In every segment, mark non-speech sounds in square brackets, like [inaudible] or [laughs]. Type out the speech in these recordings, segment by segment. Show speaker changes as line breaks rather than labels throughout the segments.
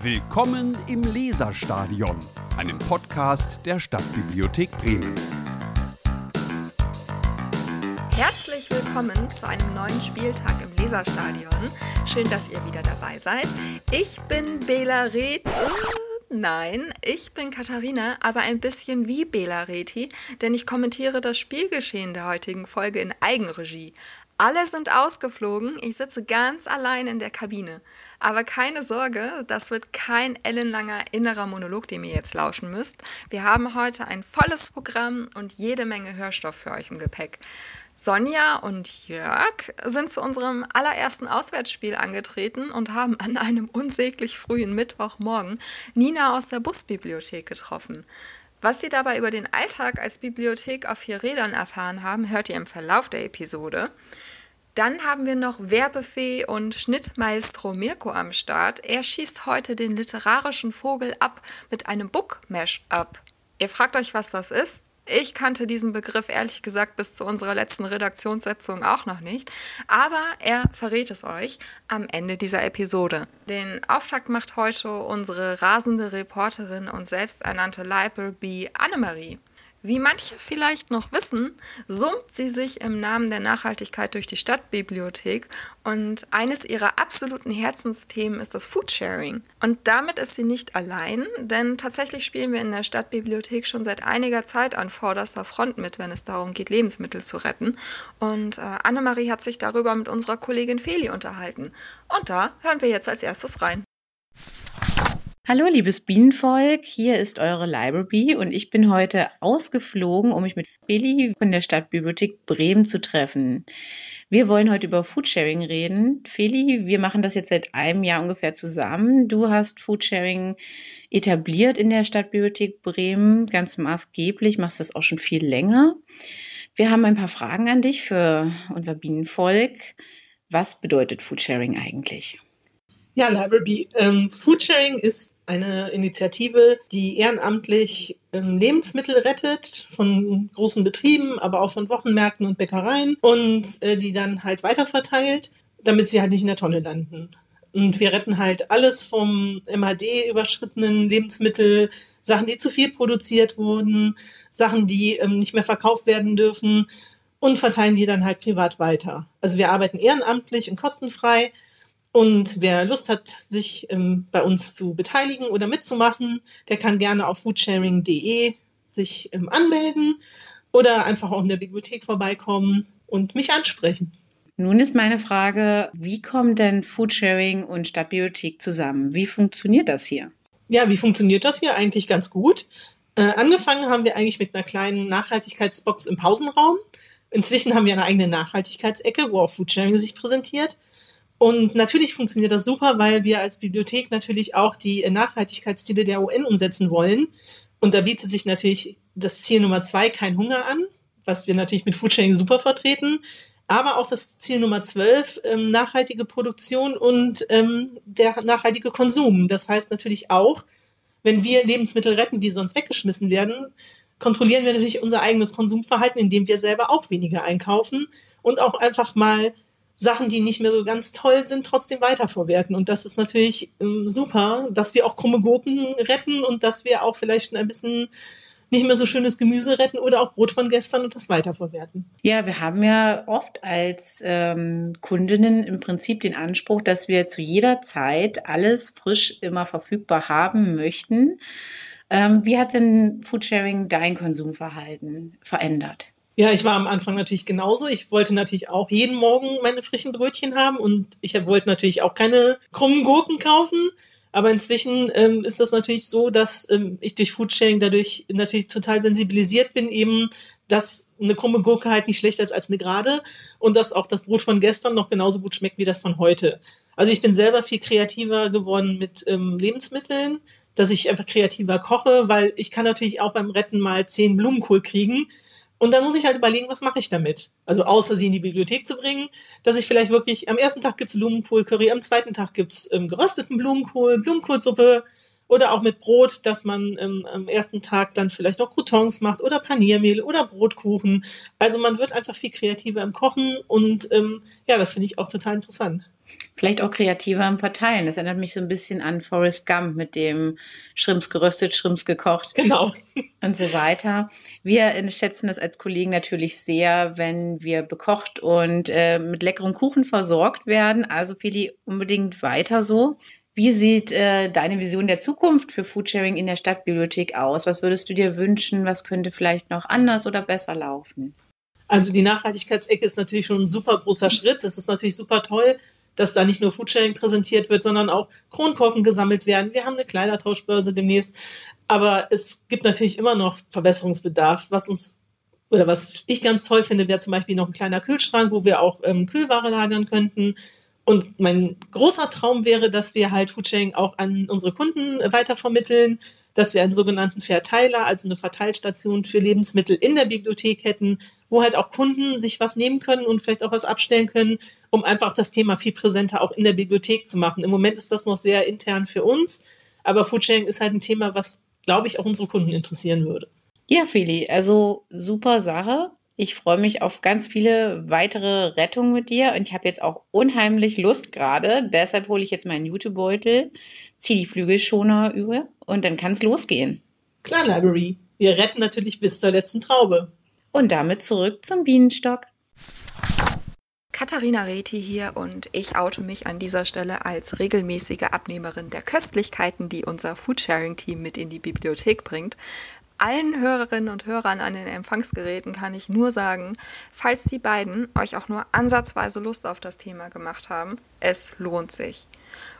Willkommen im Leserstadion, einem Podcast der Stadtbibliothek Bremen.
Herzlich willkommen zu einem neuen Spieltag im Leserstadion. Schön, dass ihr wieder dabei seid. Ich bin Bela Reth. Nein, ich bin Katharina, aber ein bisschen wie Bela Reti, denn ich kommentiere das Spielgeschehen der heutigen Folge in Eigenregie. Alle sind ausgeflogen, ich sitze ganz allein in der Kabine. Aber keine Sorge, das wird kein ellenlanger innerer Monolog, den ihr jetzt lauschen müsst. Wir haben heute ein volles Programm und jede Menge Hörstoff für euch im Gepäck. Sonja und Jörg sind zu unserem allerersten Auswärtsspiel angetreten und haben an einem unsäglich frühen Mittwochmorgen Nina aus der Busbibliothek getroffen. Was Sie dabei über den Alltag als Bibliothek auf vier Rädern erfahren haben, hört ihr im Verlauf der Episode. Dann haben wir noch Werbefee und Schnittmaestro Mirko am Start. Er schießt heute den literarischen Vogel ab mit einem Book-Mash-up. Ihr fragt euch, was das ist? Ich kannte diesen Begriff ehrlich gesagt bis zu unserer letzten Redaktionssitzung auch noch nicht, aber er verrät es euch am Ende dieser Episode. Den Auftakt macht heute unsere rasende Reporterin und selbsternannte Library Annemarie. Wie manche vielleicht noch wissen, summt sie sich im Namen der Nachhaltigkeit durch die Stadtbibliothek und eines ihrer absoluten Herzensthemen ist das Foodsharing. Und damit ist sie nicht allein, denn tatsächlich spielen wir in der Stadtbibliothek schon seit einiger Zeit an vorderster Front mit, wenn es darum geht, Lebensmittel zu retten. Und äh, Annemarie hat sich darüber mit unserer Kollegin Feli unterhalten. Und da hören wir jetzt als erstes rein.
Hallo, liebes Bienenvolk, hier ist eure Library und ich bin heute ausgeflogen, um mich mit Feli von der Stadtbibliothek Bremen zu treffen. Wir wollen heute über Foodsharing reden. Feli, wir machen das jetzt seit einem Jahr ungefähr zusammen. Du hast Foodsharing etabliert in der Stadtbibliothek Bremen, ganz maßgeblich, machst das auch schon viel länger. Wir haben ein paar Fragen an dich für unser Bienenvolk. Was bedeutet Foodsharing eigentlich?
Ja, Library. Ähm, Foodsharing ist eine Initiative, die ehrenamtlich ähm, Lebensmittel rettet von großen Betrieben, aber auch von Wochenmärkten und Bäckereien und äh, die dann halt weiterverteilt, damit sie halt nicht in der Tonne landen. Und wir retten halt alles vom MHD überschrittenen Lebensmittel, Sachen, die zu viel produziert wurden, Sachen, die ähm, nicht mehr verkauft werden dürfen und verteilen die dann halt privat weiter. Also wir arbeiten ehrenamtlich und kostenfrei und wer Lust hat, sich ähm, bei uns zu beteiligen oder mitzumachen, der kann gerne auf foodsharing.de sich ähm, anmelden oder einfach auch in der Bibliothek vorbeikommen und mich ansprechen.
Nun ist meine Frage, wie kommen denn Foodsharing und Stadtbibliothek zusammen? Wie funktioniert das hier?
Ja, wie funktioniert das hier eigentlich ganz gut? Äh, angefangen haben wir eigentlich mit einer kleinen Nachhaltigkeitsbox im Pausenraum. Inzwischen haben wir eine eigene Nachhaltigkeitsecke, wo auch Foodsharing sich präsentiert. Und natürlich funktioniert das super, weil wir als Bibliothek natürlich auch die Nachhaltigkeitsziele der UN umsetzen wollen. Und da bietet sich natürlich das Ziel Nummer zwei, kein Hunger an, was wir natürlich mit Foodsharing super vertreten. Aber auch das Ziel Nummer zwölf, ähm, nachhaltige Produktion und ähm, der nachhaltige Konsum. Das heißt natürlich auch, wenn wir Lebensmittel retten, die sonst weggeschmissen werden, kontrollieren wir natürlich unser eigenes Konsumverhalten, indem wir selber auch weniger einkaufen und auch einfach mal Sachen, die nicht mehr so ganz toll sind, trotzdem weiterverwerten. Und das ist natürlich ähm, super, dass wir auch krumme Gurken retten und dass wir auch vielleicht ein bisschen nicht mehr so schönes Gemüse retten oder auch Brot von gestern und das weiterverwerten.
Ja, wir haben ja oft als ähm, Kundinnen im Prinzip den Anspruch, dass wir zu jeder Zeit alles frisch immer verfügbar haben möchten. Ähm, wie hat denn Foodsharing dein Konsumverhalten verändert?
Ja, ich war am Anfang natürlich genauso. Ich wollte natürlich auch jeden Morgen meine frischen Brötchen haben und ich wollte natürlich auch keine krummen Gurken kaufen. Aber inzwischen ähm, ist das natürlich so, dass ähm, ich durch Foodsharing dadurch natürlich total sensibilisiert bin, eben, dass eine krumme Gurke halt nicht schlechter ist als eine gerade und dass auch das Brot von gestern noch genauso gut schmeckt wie das von heute. Also ich bin selber viel kreativer geworden mit ähm, Lebensmitteln, dass ich einfach kreativer koche, weil ich kann natürlich auch beim Retten mal zehn Blumenkohl kriegen und dann muss ich halt überlegen, was mache ich damit? Also außer sie in die Bibliothek zu bringen, dass ich vielleicht wirklich, am ersten Tag gibt's Blumenkohl-Curry, am zweiten Tag gibt's ähm, gerösteten Blumenkohl, Blumenkohlsuppe oder auch mit Brot, dass man ähm, am ersten Tag dann vielleicht noch Croutons macht oder Paniermehl oder Brotkuchen. Also man wird einfach viel kreativer im Kochen und ähm, ja, das finde ich auch total interessant.
Vielleicht auch kreativer im Verteilen. Das erinnert mich so ein bisschen an Forrest Gump mit dem Schrimps geröstet, Schrimps gekocht.
Genau. [laughs]
Und so weiter. Wir schätzen das als Kollegen natürlich sehr, wenn wir bekocht und äh, mit leckerem Kuchen versorgt werden. Also Feli, unbedingt weiter so. Wie sieht äh, deine Vision der Zukunft für Foodsharing in der Stadtbibliothek aus? Was würdest du dir wünschen? Was könnte vielleicht noch anders oder besser laufen?
Also die Nachhaltigkeitsecke ist natürlich schon ein super großer Schritt. Das ist natürlich super toll, dass da nicht nur Foodsharing präsentiert wird, sondern auch Kronkorken gesammelt werden. Wir haben eine Kleidertauschbörse demnächst. Aber es gibt natürlich immer noch Verbesserungsbedarf, was uns oder was ich ganz toll finde, wäre zum Beispiel noch ein kleiner Kühlschrank, wo wir auch ähm, Kühlware lagern könnten. Und mein großer Traum wäre, dass wir halt Foodsharing auch an unsere Kunden weitervermitteln, dass wir einen sogenannten Verteiler, also eine Verteilstation für Lebensmittel in der Bibliothek hätten, wo halt auch Kunden sich was nehmen können und vielleicht auch was abstellen können, um einfach das Thema viel präsenter auch in der Bibliothek zu machen. Im Moment ist das noch sehr intern für uns, aber Foodsharing ist halt ein Thema, was, glaube ich, auch unsere Kunden interessieren würde.
Ja, Feli, also super Sache. Ich freue mich auf ganz viele weitere Rettungen mit dir und ich habe jetzt auch unheimlich Lust gerade. Deshalb hole ich jetzt meinen Jutebeutel, ziehe die Flügelschoner über und dann kann es losgehen.
Klar, Library. Wir retten natürlich bis zur letzten Traube.
Und damit zurück zum Bienenstock.
Katharina Reti hier und ich oute mich an dieser Stelle als regelmäßige Abnehmerin der Köstlichkeiten, die unser Foodsharing-Team mit in die Bibliothek bringt. Allen Hörerinnen und Hörern an den Empfangsgeräten kann ich nur sagen, falls die beiden euch auch nur ansatzweise Lust auf das Thema gemacht haben, es lohnt sich.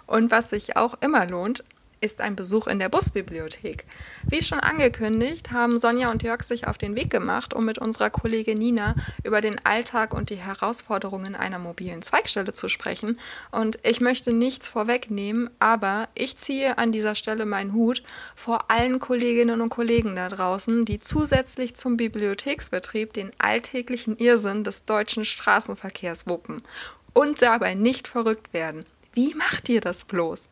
Und was sich auch immer lohnt, ist ein Besuch in der Busbibliothek. Wie schon angekündigt, haben Sonja und Jörg sich auf den Weg gemacht, um mit unserer Kollegin Nina über den Alltag und die Herausforderungen einer mobilen Zweigstelle zu sprechen. Und ich möchte nichts vorwegnehmen, aber ich ziehe an dieser Stelle meinen Hut vor allen Kolleginnen und Kollegen da draußen, die zusätzlich zum Bibliotheksbetrieb den alltäglichen Irrsinn des deutschen Straßenverkehrs wuppen und dabei nicht verrückt werden. Wie macht ihr das bloß?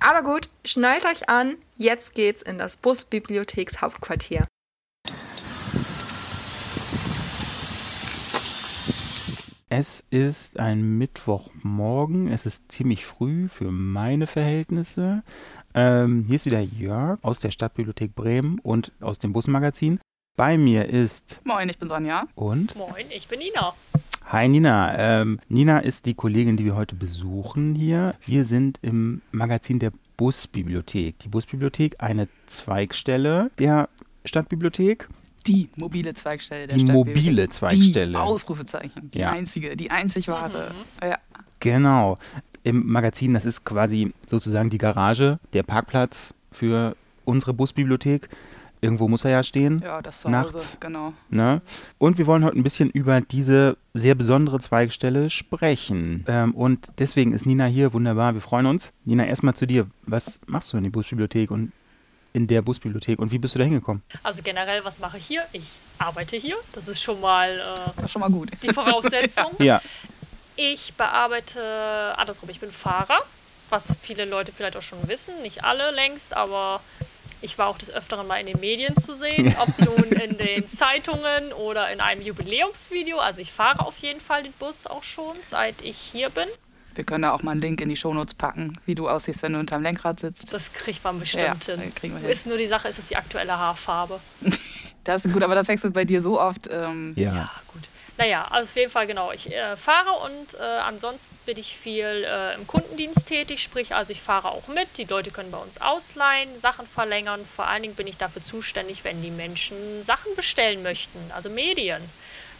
Aber gut, schnallt euch an, jetzt geht's in das Busbibliothekshauptquartier.
Es ist ein Mittwochmorgen. Es ist ziemlich früh für meine Verhältnisse. Ähm, hier ist wieder Jörg aus der Stadtbibliothek Bremen und aus dem Busmagazin. Bei mir ist.
Moin, ich bin Sonja.
Und?
Moin, ich bin Nina.
Hi Nina. Ähm, Nina ist die Kollegin, die wir heute besuchen hier. Wir sind im Magazin der Busbibliothek. Die Busbibliothek, eine Zweigstelle der Stadtbibliothek.
Die mobile Zweigstelle der
Die
Stadtbibliothek.
mobile Zweigstelle.
Die Ausrufezeichen. Die
Ja.
einzige, die einzig wahre. Ja.
Genau. Im Magazin, das ist quasi sozusagen die Garage, der Parkplatz für unsere Busbibliothek. Irgendwo muss er ja stehen.
ja, das zu
Nachts.
Genau.
Ne? Und wir wollen heute ein bisschen über diese sehr besondere Zweigstelle sprechen. Ähm, und deswegen ist Nina hier. Wunderbar, wir freuen uns. Nina, erstmal zu dir. Was machst du in der Busbibliothek und in der Busbibliothek und wie bist du da hingekommen?
Also generell, was mache ich hier? Ich arbeite hier. Das ist schon mal äh,
Das ist schon mal gut.
die Voraussetzung. [laughs]
Ja,
Ich bearbeite, andersrum, ich bin Fahrer, was viele Leute vielleicht auch schon wissen, nicht alle längst, aber ich war auch des Öfteren mal in den Medien zu sehen, [laughs] ob nun in den Zeitungen oder in einem Jubiläumsvideo. Also ich fahre auf jeden Fall den Bus auch schon, seit ich hier bin.
Wir können da auch mal einen Link in die Shownotes packen, wie du aussiehst, wenn du unterm Lenkrad sitzt.
Das kriegt man bestimmt
Ja,
hin.
kriegen wir hin.
Ist nur die Sache, ist es die aktuelle Haarfarbe. [laughs]
Das ist gut, aber das wechselt bei dir so oft. Ähm,
ja.
Ja, gut. Naja, also auf jeden Fall genau. Ich äh, fahre und äh, ansonsten bin ich viel äh, im Kundendienst tätig, sprich, also ich fahre auch mit. Die Leute können bei uns ausleihen, Sachen verlängern. Vor allen Dingen bin ich dafür zuständig, wenn die Menschen Sachen bestellen möchten, also Medien.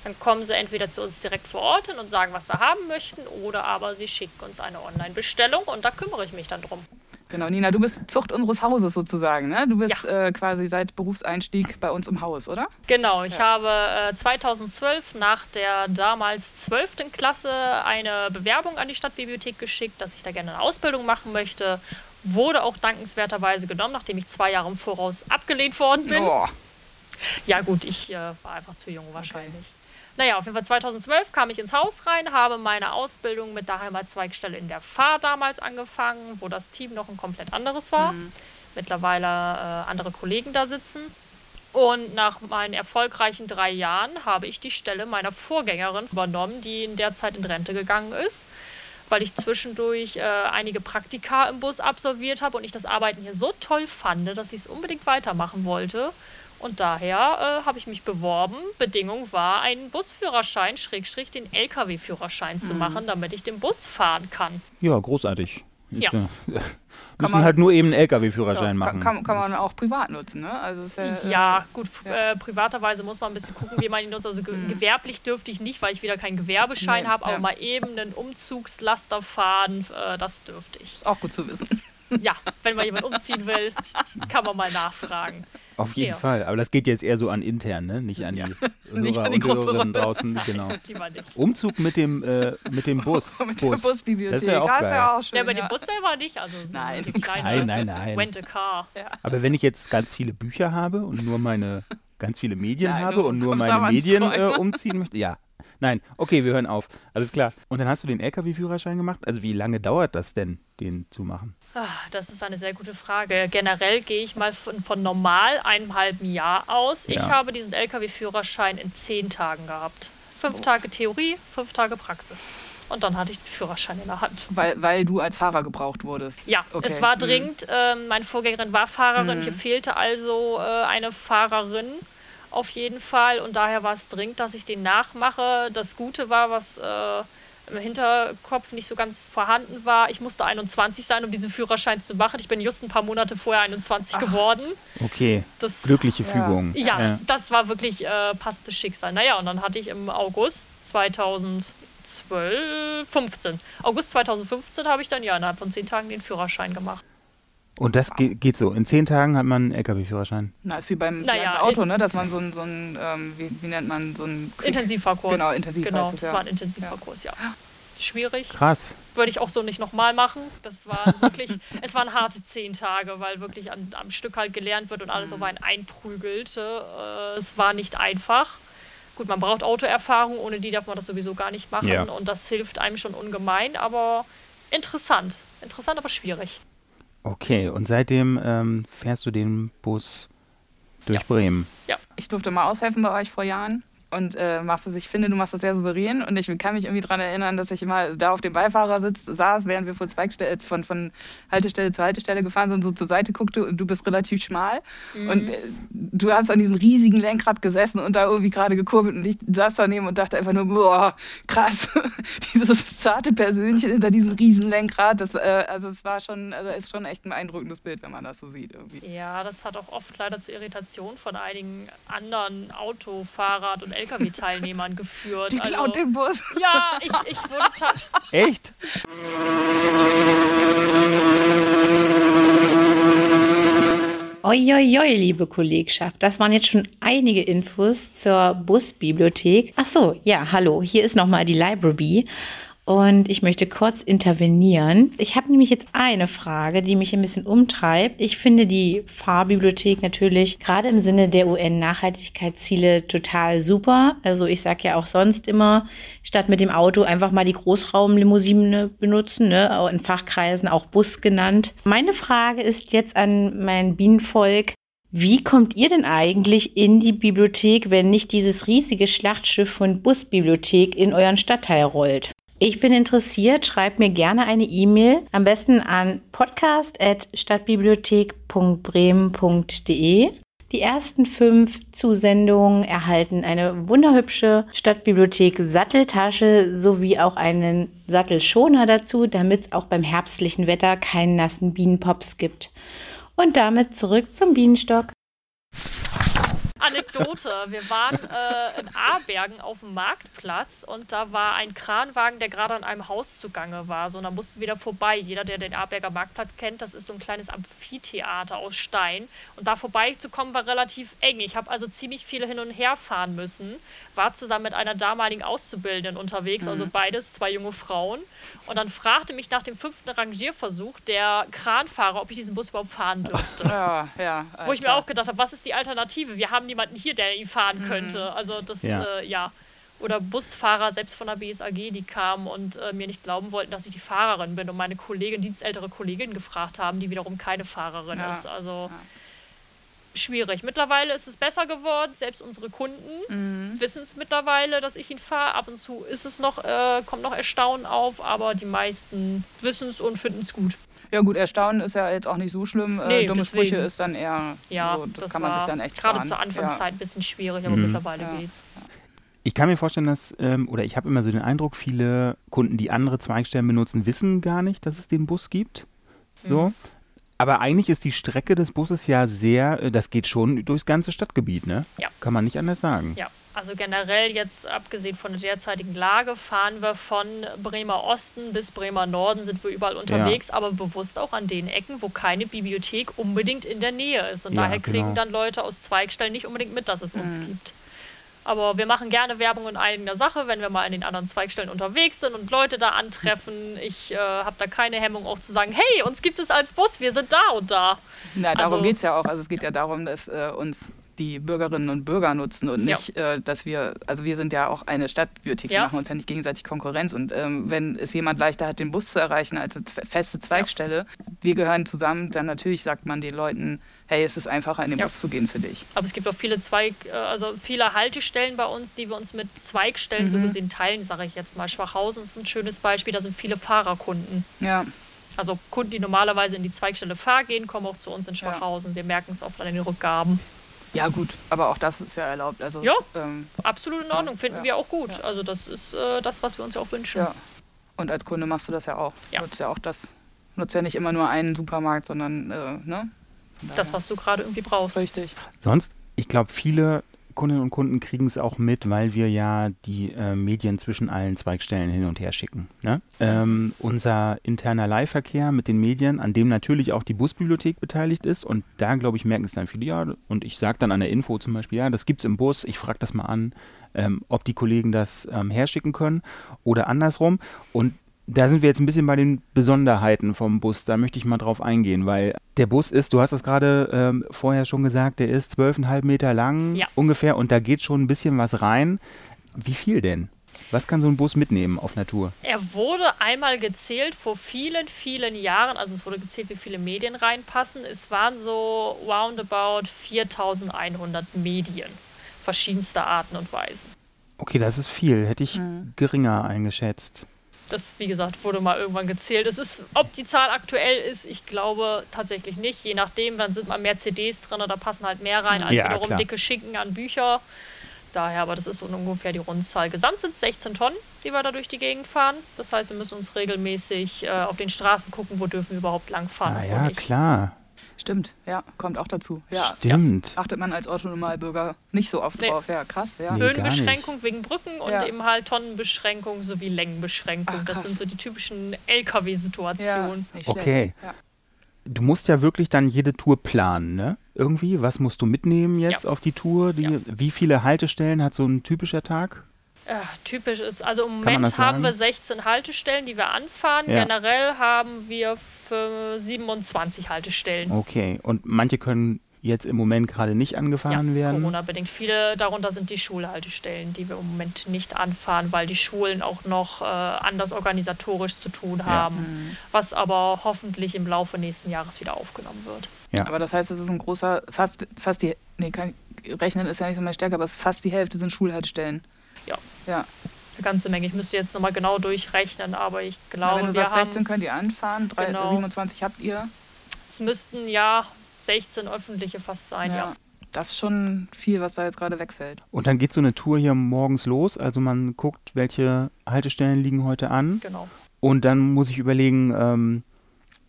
Dann kommen sie entweder zu uns direkt vor Ort hin und sagen, was sie haben möchten, oder aber sie schicken uns eine Online-Bestellung und da kümmere ich mich dann drum.
Genau, Nina, du bist Zucht unseres Hauses sozusagen, ne? Du bist äh, quasi seit Berufseinstieg bei uns im Haus, oder?
Genau, ich habe äh, 2012 nach der damals 12. Klasse eine Bewerbung an die Stadtbibliothek geschickt, dass ich da gerne eine Ausbildung machen möchte. Wurde auch dankenswerterweise genommen, nachdem ich zwei Jahre im Voraus abgelehnt worden bin.
Oh,
Ja gut, ich äh, war einfach zu jung wahrscheinlich. Naja, auf jeden Fall 2012 kam ich ins Haus rein, habe meine Ausbildung mit der Heimatzweigstelle in der Fahr damals angefangen, wo das Team noch ein komplett anderes war. Mittlerweile äh, andere Kollegen da sitzen. Und nach meinen erfolgreichen drei Jahren habe ich die Stelle meiner Vorgängerin übernommen, die in der Zeit in Rente gegangen ist. weil ich zwischendurch äh, einige Praktika im Bus absolviert habe und ich das Arbeiten hier so toll fand, dass ich es unbedingt weitermachen wollte. Und daher äh, habe ich mich beworben. Bedingung war, einen Busführerschein, Schrägstrich, den Lkw-Führerschein zu machen, damit ich den Bus fahren kann.
Ja, großartig.
Ja.
äh, müssen
man-
halt nur eben einen LKW-Führerschein
Kann,
machen.
kann, kann man auch privat nutzen, ne? Also ist ja, äh,
Ja, gut, f- Äh, privaterweise muss man ein bisschen gucken, wie man ihn nutzt. Also ge gewerblich dürfte ich nicht, weil ich wieder keinen Gewerbeschein
Nee,
habe, aber
ja.
mal eben einen Umzugslaster fahren, äh, das dürfte ich.
Ist auch gut zu wissen.
Ja, wenn man jemanden umziehen will, kann man mal nachfragen.
Auf jeden
Ja.
Fall. Aber das geht jetzt eher so an intern, ne? Nicht an die [laughs]
Nicht
Hörer
an die große Runde.
draußen. Genau. [laughs]
Nicht.
Umzug mit dem, äh, mit dem [laughs] Bus.
Mit der
Bus.
Busbibliothek.
Das wäre auch
Das
geil.
wär auch schön.
Ja, aber
ja.
den Bus selber nicht, also so
Nein,
Nein, nein, nein.
Rent a car.
Aber wenn ich jetzt ganz viele Bücher habe und nur meine ganz viele Medien
Nein,
habe und nur meine Medien äh, umziehen möchte, ja. Nein, okay, wir hören auf. Alles klar. Und dann hast du den LKW-Führerschein gemacht? Also wie lange dauert das denn, den zu machen?
Ah, Das ist eine sehr gute Frage. Generell gehe ich mal von, von normal einem halben Jahr aus. Ich
Ja.
habe diesen Lkw-Führerschein in zehn Tagen gehabt. Fünf Tage Theorie, fünf Tage Praxis. Und dann hatte ich den Führerschein in der Hand.
Weil, weil du als Fahrer gebraucht wurdest.
Ja,
Okay.
es war
Mhm.
dringend. Ähm, meine Vorgängerin war Fahrerin. Hier fehlte also äh, eine Fahrerin auf jeden Fall. Und daher war es dringend, dass ich den nachmache. Das Gute war, was äh, im Hinterkopf nicht so ganz vorhanden war, ich musste 21 sein, um diesen Führerschein zu machen. Ich bin just ein paar Monate vorher 21 geworden.
Okay,
Das,
glückliche
Ja.
Fügung.
ja, Das, das war wirklich äh, passendes Schicksal. Naja, und dann hatte ich im August 2012, 15. August 2015 habe ich dann ja innerhalb von zehn Tagen den Führerschein gemacht.
Und das ge geht so. In zehn Tagen hat man einen LKW-Führerschein.
Na, ist wie beim,
Naja,
beim Auto, ne? Dass man so ein, so ein ähm, wie, wie nennt man, so ein
Intensivfahrkurs.
Genau, intensiv
Genau, das
ja.
war ein Intensivfahrkurs, ja. Schwierig.
Krass.
Würde ich auch so nicht nochmal machen. Das war wirklich, [laughs] es waren harte zehn Tage, weil wirklich an, am Stück halt gelernt wird und alles auf einen einprügelte. Äh, es war nicht einfach. Gut, man braucht Autoerfahrung, ohne die darf man das sowieso gar nicht machen.
Ja.
Und das hilft einem schon ungemein, aber interessant. Interessant, aber schwierig.
Okay, und seitdem ähm, fährst du den Bus durch Bremen.
Ich durfte mal aushelfen bei euch vor Jahren. Und äh, machst das, ich finde, du machst das sehr souverän. Und ich kann mich irgendwie daran erinnern, dass ich immer da auf dem Beifahrersitz saß, während wir von, Zweigstelle, von, von Haltestelle zu Haltestelle gefahren sind und so zur Seite guckte. Und du bist relativ schmal. Und äh, du hast an diesem riesigen Lenkrad gesessen und da irgendwie gerade gekurbelt. Und ich saß daneben und dachte einfach nur, boah, krass. [laughs] Dieses zarte Persönchen hinter diesem riesen Lenkrad. Das, äh, also es war schon, also ist schon echt ein beeindruckendes Bild, wenn man das so sieht irgendwie.
Ja, das hat auch oft leider zu Irritation von einigen anderen Auto-, Fahrrad- und Lkw-Teilnehmern geführt.
Die
Also-
klaut den Bus.
Ja, ich, ich wurde
Echt?
Oi, liebe Kollegschaft, das waren jetzt schon einige Infos zur Busbibliothek. Ach so, ja, hallo, hier ist nochmal die Library und ich möchte kurz intervenieren. Ich habe nämlich jetzt eine Frage, die mich ein bisschen umtreibt. Ich finde die Fahrbibliothek natürlich gerade im Sinne der UN-Nachhaltigkeitsziele total super. Also ich sage ja auch sonst immer, statt mit dem Auto einfach mal die Großraumlimousine benutzen, ne? In Fachkreisen auch Bus genannt. Meine Frage ist jetzt an mein Bienenvolk. Wie kommt ihr denn eigentlich in die Bibliothek, wenn nicht dieses riesige Schlachtschiff von Busbibliothek in euren Stadtteil rollt? Ich bin interessiert, schreibt mir gerne eine E-Mail, am besten an podcast.stadtbibliothek.bremen.de. Die ersten fünf Zusendungen erhalten eine wunderhübsche Stadtbibliothek Satteltasche sowie auch einen Sattelschoner dazu, damit es auch beim herbstlichen Wetter keinen nassen Bienenpops gibt. Und damit zurück zum Bienenstock.
Anekdote. Wir waren äh, in Abergen auf dem Marktplatz und da war ein Kranwagen, der gerade an einem Haus zugange war. So, und da mussten wir da vorbei. Jeder, der den Aberger Marktplatz kennt, das ist so ein kleines Amphitheater aus Stein. Und da vorbeizukommen war relativ eng. Ich habe also ziemlich viele hin und her fahren müssen. War zusammen mit einer damaligen Auszubildenden unterwegs, also beides, zwei junge Frauen. Und dann fragte mich nach dem fünften Rangierversuch der Kranfahrer, ob ich diesen Bus überhaupt fahren dürfte. [laughs]
Ja, ja.
Wo ich mir auch gedacht habe, was ist die Alternative? Wir haben niemanden hier, der ihn fahren könnte. Also das,
Ja.
Äh, ja. Oder Busfahrer, selbst von der BSAG, die kamen und äh, mir nicht glauben wollten, dass ich die Fahrerin bin und meine Kollegin, dienstältere Kollegin gefragt haben, die wiederum keine Fahrerin
Ja.
ist. Also schwierig. Mittlerweile ist es besser geworden. Selbst unsere Kunden wissen es mittlerweile, dass ich ihn fahre. Ab und zu ist es noch, äh, kommt noch Erstaunen auf, aber die meisten wissen es und finden es gut.
Ja gut, Erstaunen ist ja jetzt auch nicht so schlimm.
Nee,
äh, dumme
deswegen.
Sprüche ist dann eher,
Ja,
so, das,
das,
kann man
war
sich dann echt
gerade zur Anfangszeit ein bisschen schwierig, aber
Mhm.
mittlerweile
Ja.
geht's.
Ich kann mir vorstellen, dass, ähm, oder ich habe immer so den Eindruck, viele Kunden, die andere Zweigstellen benutzen, wissen gar nicht, dass es den Bus gibt. So.
Mhm.
Aber eigentlich ist die Strecke des Busses ja sehr, äh, das geht schon durchs ganze Stadtgebiet, ne?
Ja.
Kann man nicht anders sagen.
Ja, also generell jetzt abgesehen von der derzeitigen Lage fahren wir von Bremer Osten bis Bremer Norden sind wir überall unterwegs, aber bewusst auch an den Ecken, wo keine Bibliothek unbedingt in der Nähe ist. Und
Ja,
daher kriegen
genau.
dann Leute aus Zweigstellen nicht unbedingt mit, dass es uns gibt. Aber wir machen gerne Werbung in eigener Sache, wenn wir mal in den anderen Zweigstellen unterwegs sind und Leute da antreffen. Ich äh, habe da keine Hemmung auch zu sagen, hey, uns gibt es als Bus, wir sind da und da.
Na, darum
Also-
geht es ja auch. Also es geht ja darum, dass äh, uns die Bürgerinnen und Bürger nutzen und
Ja.
nicht, äh, dass wir, also wir sind ja auch eine Stadtbibliothek,
Ja.
wir machen uns ja nicht gegenseitig Konkurrenz und ähm, wenn es jemand leichter hat, den Bus zu erreichen als eine feste Zweigstelle, wir gehören zusammen, dann natürlich sagt man den Leuten, hey, es ist einfacher, in den
Ja.
Bus zu gehen für dich.
Aber es gibt auch viele Zweig, äh, also viele Haltestellen bei uns, die wir uns mit Zweigstellen so gesehen teilen, sage ich jetzt mal. Schwachhausen ist ein schönes Beispiel, da sind viele Fahrerkunden.
Ja,
Also Kunden, die normalerweise in die Zweigstelle Fahr gehen, kommen auch zu uns in Schwachhausen. Wir merken es oft an den Rückgaben.
ja gut, aber auch das ist ja erlaubt. Also,
Ja.
Ähm,
Absolut in Ordnung, finden
Ja.
wir auch gut. Also das ist äh, das, was wir uns ja auch wünschen.
ja. Und als Kunde machst du das ja auch.
Ja.
Nutzt ja auch das, nutzt ja nicht immer nur einen Supermarkt, sondern, äh, ne?
Das, was du gerade irgendwie brauchst.
Richtig.
Sonst, ich glaube, viele Kundinnen und Kunden kriegen es auch mit, weil wir ja die äh, Medien zwischen allen Zweigstellen hin und her schicken. Ne? Ähm, unser interner Leihverkehr mit den Medien, an dem natürlich auch die Busbibliothek beteiligt ist und da, glaube ich, merken es dann viele, ja, und ich sage dann an der Info zum Beispiel, ja, das gibt's im Bus, ich frage das mal an, ähm, ob die Kollegen das ähm, herschicken können oder andersrum. Und da sind wir jetzt ein bisschen bei den Besonderheiten vom Bus. Da möchte ich mal drauf eingehen, weil der Bus ist, du hast es gerade ähm, vorher schon gesagt, der ist 12,5 Meter lang
Ja.
ungefähr und da geht schon ein bisschen was rein. Wie viel denn? Was kann so ein Bus mitnehmen auf Natur?
Er wurde einmal gezählt vor vielen, vielen Jahren. Also es wurde gezählt, wie viele Medien reinpassen. Es waren so roundabout 4100 Medien verschiedenster Arten und Weisen.
Okay, das ist viel. Hätte ich geringer eingeschätzt.
Das, wie gesagt, wurde mal irgendwann gezählt. Es ist, ob die Zahl aktuell ist, ich glaube tatsächlich nicht. Je nachdem, dann sind mal mehr CDs drin, da passen halt mehr rein als
Ja,
wiederum
klar.
dicke Schinken an Bücher. Daher, aber das ist so ungefähr die Rundzahl. Gesamt sind es 16 Tonnen, die wir da durch die Gegend fahren. Das heißt, wir müssen uns regelmäßig äh, auf den Straßen gucken, wo dürfen wir überhaupt langfahren
Ah ja,
nicht.
klar.
Stimmt, ja, kommt auch dazu. Ja,
Stimmt.
achtet man als Autonomalbürger nicht so oft
Nee.
drauf. Ja, krass, ja.
Nee.
Höhenbeschränkung wegen Brücken und
Ja.
eben halt Tonnenbeschränkung sowie Längenbeschränkung.
Ach,
das sind so die typischen
ja
LKW-Situationen.
Okay.
Ja.
Du musst ja wirklich dann jede Tour planen, ne? Irgendwie, was musst du mitnehmen jetzt auf die Tour? Die,
Ja.
Wie viele Haltestellen hat so ein typischer Tag?
Ja, typisch ist, also im Moment haben wir 16 Haltestellen, die wir anfahren.
Ja.
Generell haben wir für 27 Haltestellen.
Okay, und manche können jetzt im Moment gerade nicht angefahren werden.
Corona-bedingt. Viele darunter sind die Schulhaltestellen, die wir im Moment nicht anfahren, weil die Schulen auch noch äh, anders organisatorisch zu tun haben, was aber hoffentlich im Laufe nächsten Jahres wieder aufgenommen wird.
Ja.
Aber das heißt, es ist ein großer, fast, fast die, nee, kann, rechnen ist ja nicht so meine Stärke, aber es ist fast die Hälfte sind Schulhaltestellen.
Ja.
Ja.
Eine ganze Menge. Ich müsste jetzt nochmal genau durchrechnen, aber ich glaube,
wenn du
wir
sagst, 16
haben,
könnt ihr anfahren, drei,
Genau.
27 habt ihr.
es müssten ja 16 öffentliche fast sein, ja.
Das ist schon viel, was da jetzt gerade wegfällt.
Und dann geht so eine Tour hier morgens los. Also man guckt, welche Haltestellen liegen heute an.
Genau.
Und dann muss ich überlegen, ähm,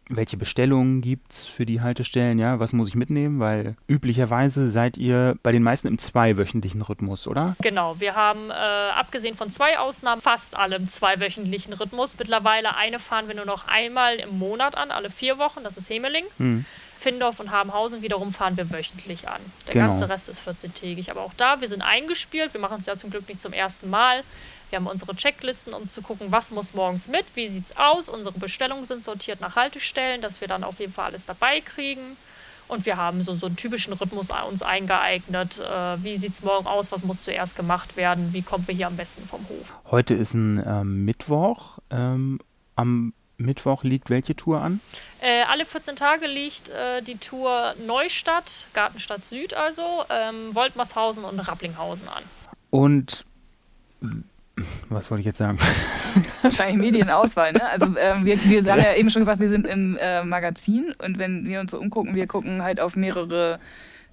welche Bestellungen gibt es für die Haltestellen, ja, was muss ich mitnehmen, weil üblicherweise seid ihr bei den meisten im zweiwöchentlichen Rhythmus, oder?
Genau, wir haben äh, abgesehen von zwei Ausnahmen fast alle im zweiwöchentlichen Rhythmus. Mittlerweile eine fahren wir nur noch einmal im Monat an, alle vier Wochen, das ist Hemeling.
Hm.
Findorf und Habenhausen wiederum fahren wir wöchentlich an. Der
Genau.
ganze Rest ist 14-tägig. Aber auch da, wir sind eingespielt, wir machen es ja zum Glück nicht zum ersten Mal. Wir haben unsere Checklisten, um zu gucken, was muss morgens mit, wie sieht es aus. Unsere Bestellungen sind sortiert nach Haltestellen, dass wir dann auf jeden Fall alles dabei kriegen. Und wir haben so, so einen typischen Rhythmus uns eingeeignet. Äh, wie sieht es morgen aus? Was muss zuerst gemacht werden? Wie kommen wir hier am besten vom Hof?
Heute ist ein ähm, Mittwoch. Ähm, am Mittwoch liegt welche Tour an?
Äh, alle 14 Tage liegt äh, die Tour Neustadt, Gartenstadt Süd also, ähm, Woltmershausen und Rapplinghausen an.
Und was wollte ich jetzt sagen? [laughs]
Wahrscheinlich Medienauswahl, ne? Also ähm, wir, wir haben ja eben schon gesagt, wir sind im äh, Magazin und wenn wir uns so umgucken, wir gucken halt auf mehrere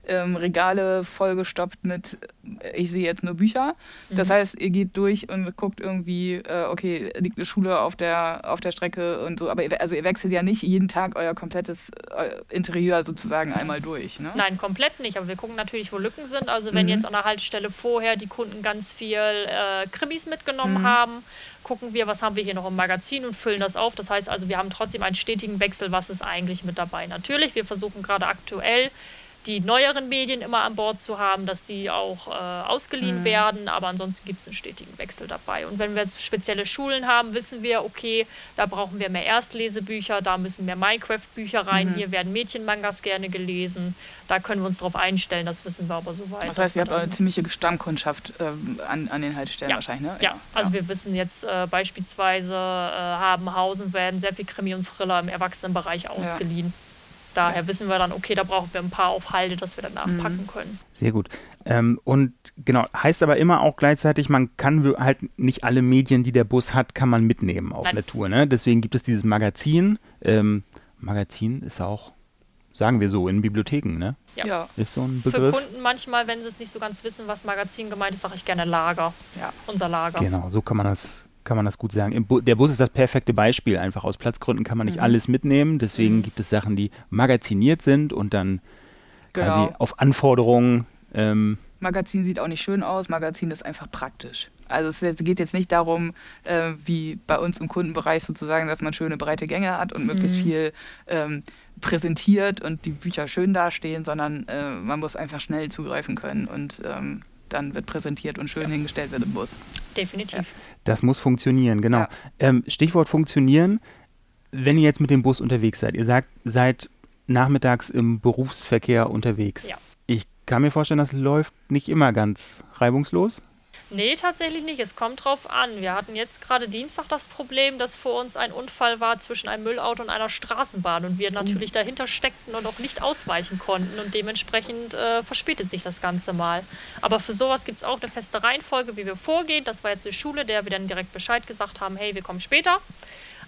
ähm, Regale vollgestopft mit, äh, ich sehe jetzt nur Bücher. Das
Mhm.
heißt, ihr geht durch und guckt irgendwie, äh, okay, liegt eine Schule auf der, auf der Strecke und so. Aber ihr, also ihr wechselt ja nicht jeden Tag euer komplettes äh, Interieur sozusagen einmal durch, ne?
Nein, komplett nicht, aber wir gucken natürlich, wo Lücken sind. Also wenn
Mhm.
jetzt an der Haltestelle vorher die Kunden ganz viel äh, Krimis mitgenommen
Mhm.
haben, gucken wir, was haben wir hier noch im Magazin und füllen das auf. Das heißt also, wir haben trotzdem einen stetigen Wechsel, was ist eigentlich mit dabei. Natürlich, wir versuchen gerade aktuell die neueren Medien immer an Bord zu haben, dass die auch äh, ausgeliehen
Mhm.
werden, aber ansonsten gibt es einen stetigen Wechsel dabei. Und wenn wir jetzt spezielle Schulen haben, wissen wir, okay, da brauchen wir mehr Erstlesebücher, da müssen mehr Minecraft-Bücher rein,
Mhm.
hier werden Mädchenmangas gerne gelesen. Da können wir uns darauf einstellen, das wissen wir aber soweit.
Das heißt, ihr habt
dann-
ziemliche Stammkundschaft ähm, an, an den Haltestellen
Ja.
wahrscheinlich, ne?
ja, also wir wissen jetzt äh, beispielsweise, äh, haben Hausen werden sehr viel Krimi und Thriller im Erwachsenenbereich ausgeliehen. Daher wissen wir dann, okay, da brauchen wir ein paar auf Halde, dass wir danach
Mhm.
packen können.
Sehr gut. Ähm, und genau, heißt aber immer auch gleichzeitig, man kann halt nicht alle Medien, die der Bus hat, kann man mitnehmen auf
Nein.
eine Tour. Ne? Deswegen gibt es dieses Magazin. Ähm, Magazin ist auch, sagen wir so, in Bibliotheken, ne?
Ja.
ja.
Ist so ein
Für
Begriff.
Kunden manchmal, wenn sie es nicht so ganz wissen, was Magazin gemeint ist, sage ich gerne Lager.
Ja.
Unser Lager.
Genau, so kann man das, kann man das gut sagen. Bu der Bus ist das perfekte Beispiel. Einfach aus Platzgründen kann man nicht
Mhm.
alles mitnehmen. Deswegen
Mhm.
gibt es Sachen, die magaziniert sind und dann
Genau.
quasi auf Anforderungen. Ähm,
Magazin sieht auch nicht schön aus, Magazin ist einfach praktisch. Also es geht jetzt nicht darum, äh, wie bei uns im Kundenbereich sozusagen, dass man schöne breite Gänge hat und möglichst
Mhm.
viel ähm, präsentiert und die Bücher schön dastehen, sondern äh, man muss einfach schnell zugreifen können und ähm, dann wird präsentiert und schön hingestellt wird im Bus.
Definitiv.
Das muss funktionieren, genau.
Ja.
Ähm, Stichwort funktionieren. Wenn ihr jetzt mit dem Bus unterwegs seid, ihr sagt, seid nachmittags im Berufsverkehr unterwegs.
Ja.
Ich kann mir vorstellen, das läuft nicht immer ganz reibungslos.
Nee, tatsächlich nicht. Es kommt drauf an. Wir hatten jetzt gerade Dienstag das Problem, dass vor uns ein Unfall war zwischen einem Müllauto und einer Straßenbahn und wir natürlich dahinter steckten und auch nicht ausweichen konnten und dementsprechend äh, verspätet sich das Ganze mal. Aber für sowas gibt es auch eine feste Reihenfolge, wie wir vorgehen. Das war jetzt die Schule, der wir dann direkt Bescheid gesagt haben, hey, wir kommen später.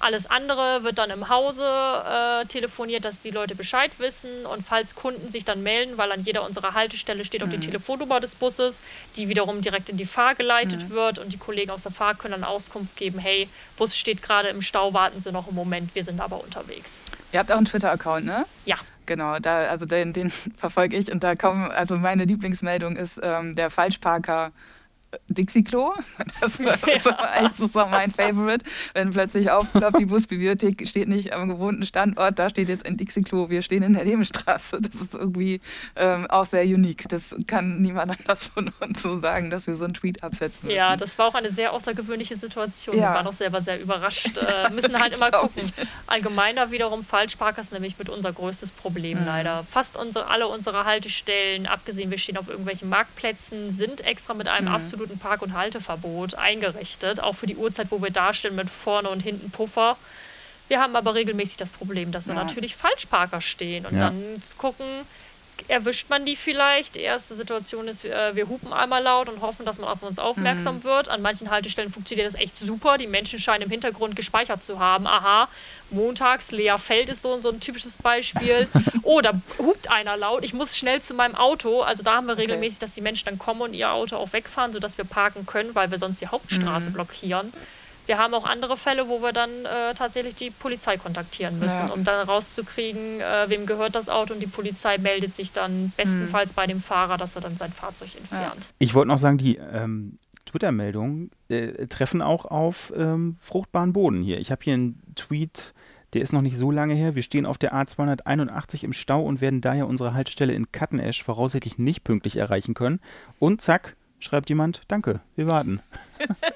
Alles andere wird dann im Hause äh, telefoniert, dass die Leute Bescheid wissen. Und falls Kunden sich dann melden, weil an jeder unserer Haltestelle steht auch die Telefonnummer des Busses, die wiederum direkt in die Fahr geleitet wird. Und die Kollegen aus der Fahr können dann Auskunft geben, hey, Bus steht gerade im Stau, warten Sie noch einen Moment, wir sind aber unterwegs.
Ihr habt auch einen Twitter-Account, ne?
Ja.
Genau, da, also den, den [laughs] verfolge ich und da kommen, also meine Lieblingsmeldung ist ähm, der Falschparker Dixie-Klo. [laughs] Das war, das war so mein Favorite. Wenn plötzlich aufploppt, die Busbibliothek steht nicht am gewohnten Standort, da steht jetzt ein Dixie-Klo, wir stehen in der Nebenstraße. Das ist irgendwie ähm, auch sehr unique. Das kann niemand [laughs] anders von uns so sagen, dass wir so einen Tweet absetzen müssen.
Ja, das war auch eine sehr außergewöhnliche Situation.
Ja.
Wir waren auch selber sehr überrascht. [laughs] Äh, müssen halt immer gucken. Allgemeiner wiederum Falschparker ist nämlich mit unser größtes Problem
Mhm.
leider. Fast unsere, alle unsere Haltestellen, abgesehen wir stehen auf irgendwelchen Marktplätzen, sind extra mit einem
Mhm.
absoluten Park- und Halteverbot eingerichtet. Auch für die Uhrzeit, wo wir dastehen mit vorne und hinten Puffer. Wir haben aber regelmäßig das Problem, dass da
Ja.
natürlich Falschparker stehen und
Ja.
dann zu gucken, erwischt man die vielleicht. Die erste Situation ist, äh, wir hupen einmal laut und hoffen, dass man auf uns aufmerksam
Mhm.
wird. An manchen Haltestellen funktioniert das echt super. Die Menschen scheinen im Hintergrund gespeichert zu haben. Aha, montags, Lea Feld ist so, so ein typisches Beispiel. [laughs] oh, da hupt einer laut. Ich muss schnell zu meinem Auto. Also da haben wir regelmäßig, dass die Menschen dann kommen und ihr Auto auch wegfahren, sodass wir parken können, weil wir sonst die Hauptstraße
Mhm.
blockieren. Wir haben auch andere Fälle, wo wir dann äh, tatsächlich die Polizei kontaktieren müssen,
Ja.
um dann rauszukriegen, äh, wem gehört das Auto und die Polizei meldet sich dann bestenfalls bei dem Fahrer, dass er dann sein Fahrzeug entfernt.
Ich wollte noch sagen, die ähm, Twitter-Meldungen äh, treffen auch auf ähm, fruchtbaren Boden hier. Ich habe hier einen Tweet, der ist noch nicht so lange her. Wir stehen auf der A281 im Stau und werden daher unsere Haltestelle in Kattenesch voraussichtlich nicht pünktlich erreichen können. Und zack, schreibt jemand, danke, wir warten. [laughs]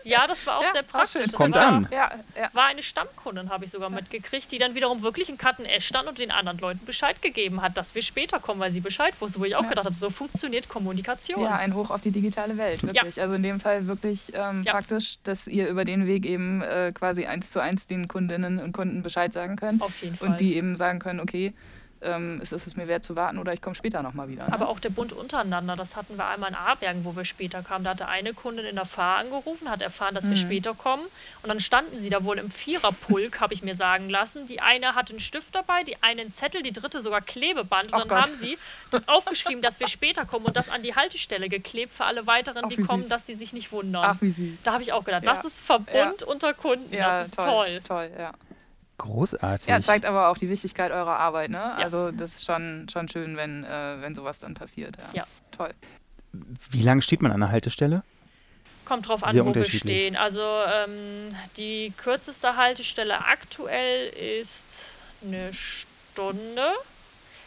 Ja, das war auch
Ja,
sehr praktisch. Das
Kommt
war,
an.
Ja, ja.
war eine Stammkundin, habe ich sogar mitgekriegt, die dann wiederum wirklich in Ash stand und den anderen Leuten Bescheid gegeben hat, dass wir später kommen, weil sie Bescheid wusste, wo ich auch
Ja.
gedacht habe, so funktioniert Kommunikation.
Ja, ein Hoch auf die digitale Welt, wirklich. Also in dem Fall wirklich ähm,
Ja.
praktisch, dass ihr über den Weg eben äh, quasi eins zu eins den Kundinnen und Kunden Bescheid sagen könnt.
Auf jeden Fall.
Und die eben sagen können, okay, ähm, es ist es mir wert zu warten oder ich komme später nochmal wieder. Ne?
Aber auch der Bund untereinander, das hatten wir einmal in Aarbergen, wo wir später kamen. Da hatte eine Kundin in der Fahr angerufen, hat erfahren, dass wir später kommen. Und dann standen sie da wohl im Viererpulk, [laughs] habe ich mir sagen lassen. Die eine hatte einen Stift dabei, die eine einen Zettel, die dritte sogar Klebeband. Und
Oh
dann
Gott.
haben sie aufgeschrieben, dass wir später kommen und das an die Haltestelle geklebt für alle weiteren,
Ach,
die kommen,
süß.
dass sie sich nicht wundern.
Ach, wie süß.
Da habe ich auch gedacht,
Ja.
das ist Verbund unter Kunden,
Ja,
das ist toll.
Toll, ja.
Großartig.
Ja, zeigt aber auch die Wichtigkeit eurer Arbeit, ne? Also das ist schon, schon schön, wenn, äh, wenn sowas dann passiert. Ja.
Ja.
Toll.
Wie lange steht man an der Haltestelle?
Kommt drauf an,
Sehr
wo wir stehen. Also ähm, die kürzeste Haltestelle aktuell ist eine Stunde.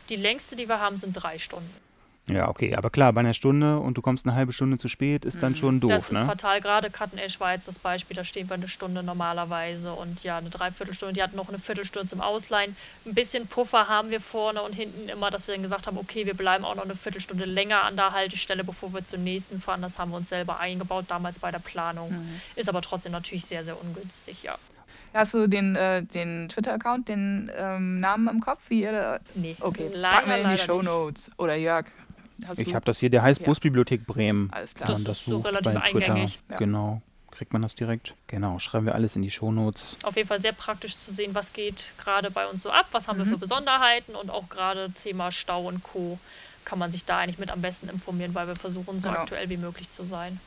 Die längste, die wir haben, sind drei Stunden.
Ja, okay, aber klar, bei einer Stunde und du kommst eine halbe Stunde zu spät, ist dann schon doof,
Mhm. das ist
ne?
fatal. Gerade Kattenesch war jetzt das Beispiel, da stehen wir eine Stunde normalerweise und ja, eine Dreiviertelstunde. Die hatten noch eine Viertelstunde zum Ausleihen. Ein bisschen Puffer haben wir vorne und hinten immer, dass wir dann gesagt haben, okay, wir bleiben auch noch eine Viertelstunde länger an der Haltestelle, bevor wir zur nächsten fahren. Das haben wir uns selber eingebaut, damals bei der Planung.
Mhm.
Ist aber trotzdem natürlich sehr, sehr ungünstig, ja.
Hast du den, äh, den Twitter-Account, den ähm, Namen im Kopf? Wie ihr da
Nee,
Okay,
leider,
packen wir in die Show. Notes. Oder Jörg, hast
Ich habe das hier, der heißt
Ja.
Busbibliothek Bremen.
Alles klar.
Das
das
ist so relativ eingängig.
Ja.
Genau. Kriegt man das direkt? Genau, schreiben wir alles in die Shownotes.
Auf jeden Fall sehr praktisch zu sehen, was geht gerade bei uns so ab, was haben wir
Mhm.
für Besonderheiten und auch gerade Thema Stau und Co. kann man sich da eigentlich mit am besten informieren, weil wir versuchen, so
Genau.
aktuell wie möglich zu sein.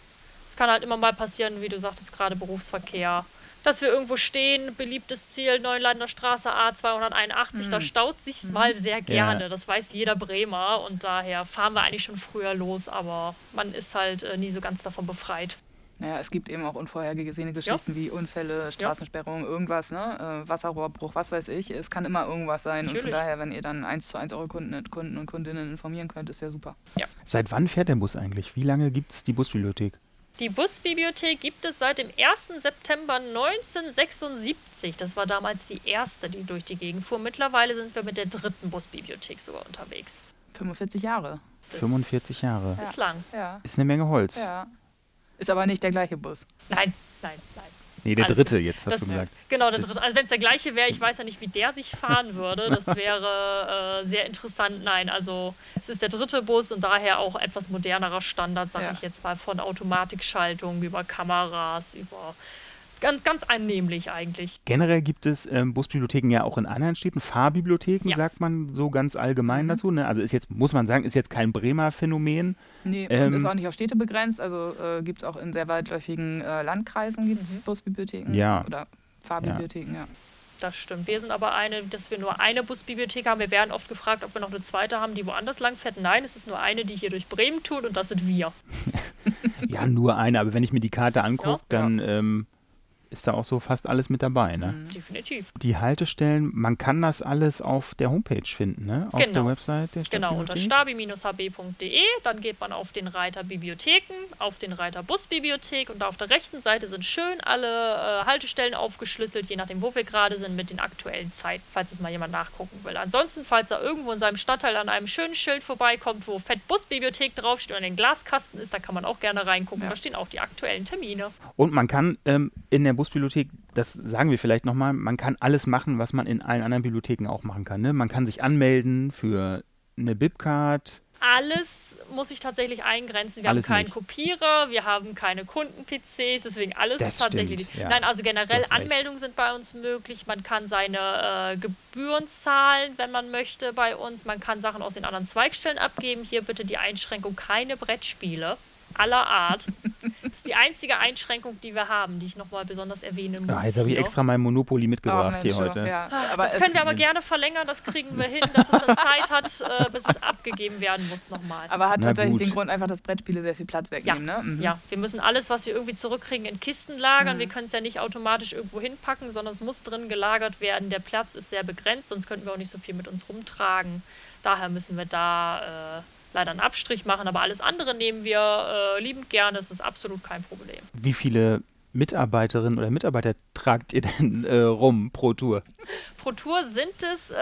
Es kann halt immer mal passieren, wie du sagtest, gerade Berufsverkehr, dass wir irgendwo stehen, beliebtes Ziel, Neuenlander Straße A281, da staut sich's mal sehr gerne. Das weiß jeder Bremer und daher fahren wir eigentlich schon früher los, aber man ist halt äh, nie so ganz davon befreit.
Naja, es gibt eben auch unvorhergesehene Geschichten wie Unfälle, Straßensperrungen, irgendwas, ne? äh, Wasserrohrbruch, was weiß ich. Es kann immer irgendwas sein. Und
Natürlich.
von daher, wenn ihr dann eins zu eins eure Kunden, Kunden und Kundinnen informieren könnt, ist ja super.
Seit wann fährt der Bus eigentlich? Wie lange gibt es die Busbibliothek?
Die Busbibliothek gibt es seit dem 1. September 1976. Das war damals die erste, die durch die Gegend fuhr. Mittlerweile sind wir mit der dritten Busbibliothek sogar unterwegs.
45 Jahre.
Das
45 Jahre.
Ist lang.
Ja.
Ist eine Menge Holz.
ja. Ist aber nicht der gleiche Bus.
Nein, nein, nein.
Nee, der
Alles
dritte jetzt, hast
Das-
du gesagt.
Genau, der dritte. Also wenn es der gleiche wäre, ich weiß ja nicht, wie der sich fahren würde. Das [laughs] wäre äh, sehr interessant. Nein, also es ist der dritte Bus und daher auch etwas modernerer Standard, sage
Ja.
ich jetzt mal, von Automatikschaltung über Kameras, über ganz, ganz annehmlich eigentlich.
Generell gibt es ähm, Busbibliotheken ja auch in anderen Städten. Fahrbibliotheken
Ja.
sagt man so ganz allgemein
Mhm.
dazu. Ne? Also ist jetzt, muss man sagen, ist jetzt kein Bremer Phänomen.
Nee,
Ähm,
und ist auch nicht auf Städte begrenzt. Also äh, gibt es auch in sehr weitläufigen äh, Landkreisen gibt's Busbibliotheken.
Ja.
Oder Fahrbibliotheken, ja.
Das stimmt. Wir sind aber eine, dass wir nur eine Busbibliothek haben. Wir werden oft gefragt, ob wir noch eine zweite haben, die woanders lang fährt. Nein, es ist nur eine, die hier durch Bremen tut und das sind wir. [laughs]
Ja, nur eine, aber wenn ich mir die Karte angucke,
Ja.
dann ähm, ist da auch so fast alles mit dabei. Ne?
Mhm.
Definitiv.
Die Haltestellen, man kann das alles auf der Homepage finden, ne? auf
Genau.
der Website der
Genau, unter stabi-hb.de, dann geht man auf den Reiter Bibliotheken, auf den Reiter Busbibliothek und da auf der rechten Seite sind schön alle äh, Haltestellen aufgeschlüsselt, je nachdem, wo wir gerade sind, mit den aktuellen Zeiten, falls es mal jemand nachgucken will. Ansonsten, falls er irgendwo in seinem Stadtteil an einem schönen Schild vorbeikommt, wo Fett Busbibliothek draufsteht und ein Glaskasten ist, da kann man auch gerne reingucken.
Ja.
Da stehen auch die aktuellen Termine.
Und man kann ähm, in der Busbibliothek, das sagen wir vielleicht nochmal, man kann alles machen, was man in allen anderen Bibliotheken auch machen kann. Ne? Man kann sich anmelden für eine Bibcard.
Alles muss ich tatsächlich eingrenzen. Wir
Alles
haben keinen
nicht.
Kopierer, wir haben keine Kunden-PCs, deswegen alles
Das
tatsächlich.
stimmt, ja.
Nein, also generell. Anmeldungen sind bei uns möglich. Man kann seine äh, Gebühren zahlen, wenn man möchte, bei uns. Man kann Sachen aus den anderen Zweigstellen abgeben. Hier bitte die Einschränkung: keine Brettspiele aller Art. Das ist die einzige Einschränkung, die wir haben, die ich nochmal besonders erwähnen muss.
Ja, jetzt habe ich extra mein Monopoly mitgebracht
Ach,
hier heute.
Ja.
Ah,
Aber
das können wir aber [laughs] gerne verlängern, das kriegen wir hin, dass es dann Zeit hat, äh, bis es abgegeben werden muss nochmal.
Aber hat
Na
tatsächlich
gut.
den Grund einfach, dass Brettspiele sehr viel Platz
Ja,
wegnehmen. Ne? Mhm.
ja, wir müssen alles, was wir irgendwie zurückkriegen, in Kisten lagern. Wir können es ja nicht automatisch irgendwo hinpacken, sondern es muss drin gelagert werden. Der Platz ist sehr begrenzt, sonst könnten wir auch nicht so viel mit uns rumtragen. Daher müssen wir da äh, leider einen Abstrich machen, aber alles andere nehmen wir äh, liebend gerne. Das ist absolut kein Problem.
Wie viele Mitarbeiterinnen oder Mitarbeiter tragt ihr denn äh, rum pro Tour?
Pro Tour sind es, äh,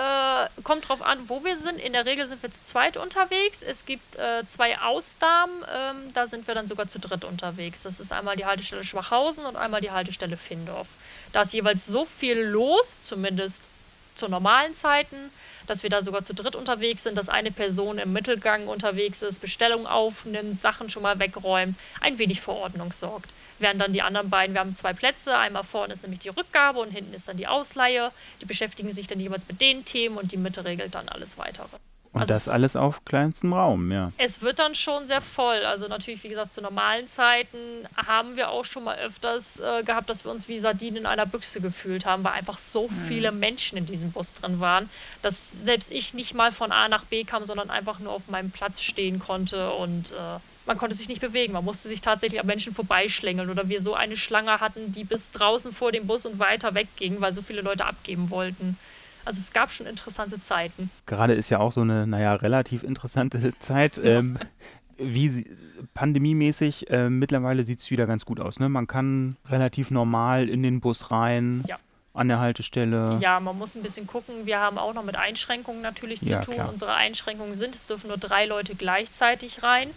kommt drauf an, wo wir sind. In der Regel sind wir zu zweit unterwegs. Es gibt äh, zwei Ausnahmen, ähm, da sind wir dann sogar zu dritt unterwegs. Das ist einmal die Haltestelle Schwachhausen und einmal die Haltestelle Findorf. Da ist jeweils so viel los, zumindest zu normalen Zeiten, dass wir da sogar zu dritt unterwegs sind, dass eine Person im Mittelgang unterwegs ist, Bestellungen aufnimmt, Sachen schon mal wegräumt, ein wenig für Ordnung sorgt während dann die anderen beiden, wir haben zwei Plätze, einmal vorne ist nämlich die Rückgabe und hinten ist dann die Ausleihe. Die beschäftigen sich dann jeweils mit den Themen und die Mitte regelt dann alles weitere.
Und
Also
das
es-
alles auf kleinstem Raum, ja.
Es wird dann schon sehr voll. Also natürlich, wie gesagt, zu normalen Zeiten haben wir auch schon mal öfters äh, gehabt, dass wir uns wie Sardinen in einer Büchse gefühlt haben, weil einfach so viele Menschen in diesem Bus drin waren, dass selbst ich nicht mal von A nach B kam, sondern einfach nur auf meinem Platz stehen konnte und äh, man konnte sich nicht bewegen. Man musste sich tatsächlich an Menschen vorbeischlängeln oder wir so eine Schlange hatten, die bis draußen vor dem Bus und weiter wegging, weil so viele Leute abgeben wollten. Also es gab schon interessante Zeiten.
Gerade ist ja auch so eine, naja, relativ interessante [laughs] Zeit. Ähm, wie sie, pandemiemäßig, äh, mittlerweile sieht es wieder ganz gut aus. Ne? Man kann relativ normal in den Bus rein,
Ja.
an der Haltestelle.
Ja, man muss ein bisschen gucken. Wir haben auch noch mit Einschränkungen natürlich zu
Ja,
tun.
klar.
Unsere Einschränkungen sind, es dürfen nur drei Leute gleichzeitig rein.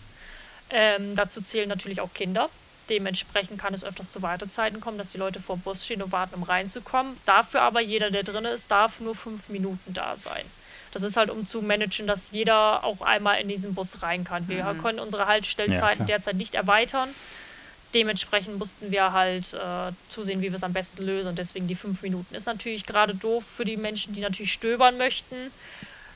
Ähm, dazu zählen natürlich auch Kinder. Dementsprechend kann es öfters zu Wartezeiten kommen, dass die Leute vor dem Bus stehen und warten, um reinzukommen. Dafür aber jeder, der drin ist, darf nur fünf Minuten da sein. Das ist halt, um zu managen, dass jeder auch einmal in diesen Bus rein kann. Wir können unsere Haltestellzeiten
klar.
derzeit nicht erweitern. Dementsprechend mussten wir halt äh, zusehen, wie wir es am besten lösen. Und deswegen die fünf Minuten ist natürlich gerade doof für die Menschen, die natürlich stöbern möchten.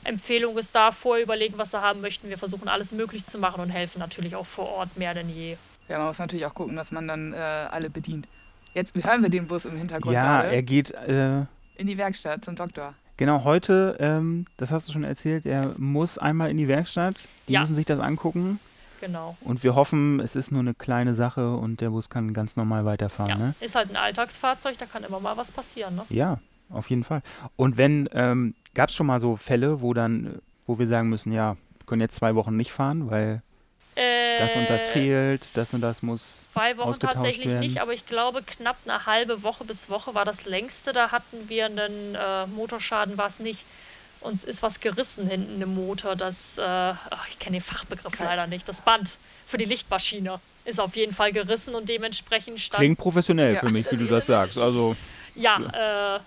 Empfehlung ist da, vorher überlegen, was sie haben möchten. Wir versuchen alles möglich zu machen und helfen natürlich auch vor Ort mehr denn je.
Ja, man muss natürlich auch gucken, dass man dann äh, alle bedient. Jetzt hören wir den Bus im Hintergrund
Ja,
gerade.
er geht, äh,
In die Werkstatt zum Doktor.
genau, heute, ähm, das hast du schon erzählt, er muss einmal in die Werkstatt. Die
Ja.
müssen sich das angucken.
Genau.
Und wir hoffen, es ist nur eine kleine Sache und der Bus kann ganz normal weiterfahren.
Ja.
Ne?
Ist halt ein Alltagsfahrzeug, da kann immer mal was passieren. Ne?
Ja, auf jeden Fall. Und wenn, ähm, gab es schon mal so Fälle, wo dann, wo wir sagen müssen, ja, wir können jetzt zwei Wochen nicht fahren, weil das und das
Äh,
fehlt, das und das muss.
Zwei Wochen tatsächlich
werden.
nicht, aber ich glaube, knapp eine halbe Woche bis Woche war das längste. Da hatten wir einen äh, Motorschaden, war es nicht. Uns ist was gerissen hinten im Motor. Das, äh, ach, ich kenne den Fachbegriff leider nicht. Das Band für die Lichtmaschine ist auf jeden Fall gerissen und dementsprechend stand.
Klingt professionell
Ja.
für mich, wie du das sagst. Also,
Ja, äh,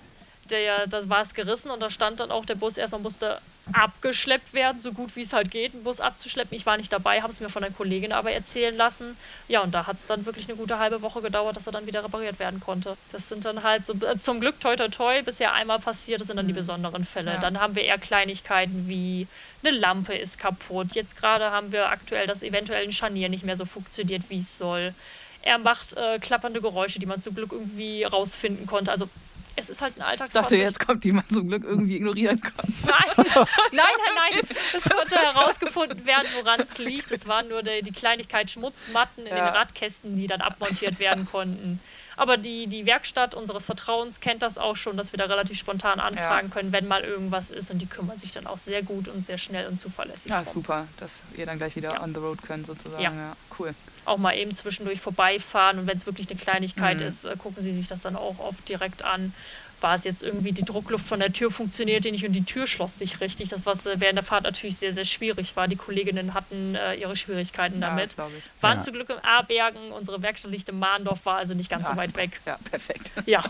der, das war es gerissen und da stand dann auch der Bus erstmal musste abgeschleppt werden, so gut wie es halt geht, einen Bus abzuschleppen. Ich war nicht dabei, habe es mir von einer Kollegin aber erzählen lassen. Ja, und da hat es dann wirklich eine gute halbe Woche gedauert, dass er dann wieder repariert werden konnte. Das sind dann halt so, äh, zum Glück toi toi toi, bisher einmal passiert, das sind dann die besonderen Fälle.
Ja.
Dann haben wir eher Kleinigkeiten wie eine Lampe ist kaputt. Jetzt gerade haben wir aktuell, dass eventuell ein Scharnier nicht mehr so funktioniert, wie es soll. Er macht äh, klappernde Geräusche, die man zum Glück irgendwie rausfinden konnte. Also es ist halt ein
Ich
Alltagsfahrzeug.
dachte, jetzt kommt die man zum Glück irgendwie ignorieren kann. [laughs]
Nein, nein, nein, nein. Es konnte herausgefunden werden, woran es liegt. Es waren nur die, die Kleinigkeit Schmutzmatten in
Ja.
den Radkästen, die dann abmontiert werden konnten. Aber die, die Werkstatt unseres Vertrauens kennt das auch schon, dass wir da relativ spontan anfragen können, wenn mal irgendwas ist. Und die kümmern sich dann auch sehr gut und sehr schnell und zuverlässig
Ja,
drum.
super, dass ihr dann gleich wieder
Ja.
on the road könnt sozusagen.
Ja.
Ja, cool.
Auch mal eben zwischendurch vorbeifahren. Und wenn es wirklich eine Kleinigkeit
Mhm.
ist, äh, gucken sie sich das dann auch oft direkt an. War es jetzt irgendwie, die Druckluft von der Tür funktionierte nicht und die Tür schloss nicht richtig. Das, was äh, während der Fahrt natürlich sehr, sehr schwierig war. Die Kolleginnen hatten äh, ihre Schwierigkeiten
Ja,
damit. Waren
Ja.
zum Glück im Abergen. Unsere Werkstatt liegt in Mahndorf, war also nicht ganz
Ja,
so weit
super.
weg.
Ja, perfekt. [laughs]
Ja,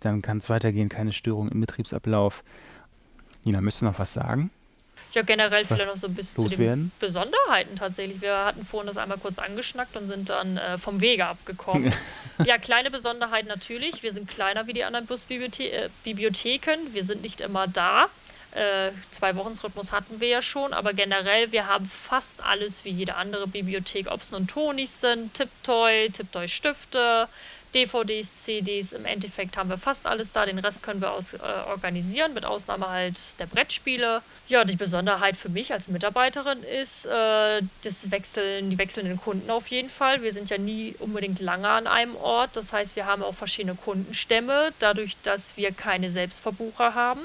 dann kann es weitergehen, keine Störung im Betriebsablauf. Nina, möchtest du noch was sagen?
Ja generell vielleicht noch so ein bisschen zu den? Besonderheiten tatsächlich. Wir hatten vorhin das einmal kurz angeschnackt und sind dann äh, vom Wege abgekommen. [laughs] ja, kleine Besonderheit natürlich. Wir sind kleiner wie die anderen Busbibliotheken. Äh, wir sind nicht immer da. Äh, zwei Wochensrhythmus hatten wir ja schon, aber generell, wir haben fast alles wie jede andere Bibliothek, ob es nun Tonis sind, Tiptoy, Tiptoy-Stifte, DVDs, CDs. Im Endeffekt haben wir fast alles da. Den Rest können wir aus, äh, organisieren, mit Ausnahme halt der Brettspiele. Ja, die Besonderheit für mich als Mitarbeiterin ist äh, das Wechseln, die wechselnden Kunden auf jeden Fall. Wir sind ja nie unbedingt lange an einem Ort. Das heißt, wir haben auch verschiedene Kundenstämme, dadurch, dass wir keine Selbstverbucher haben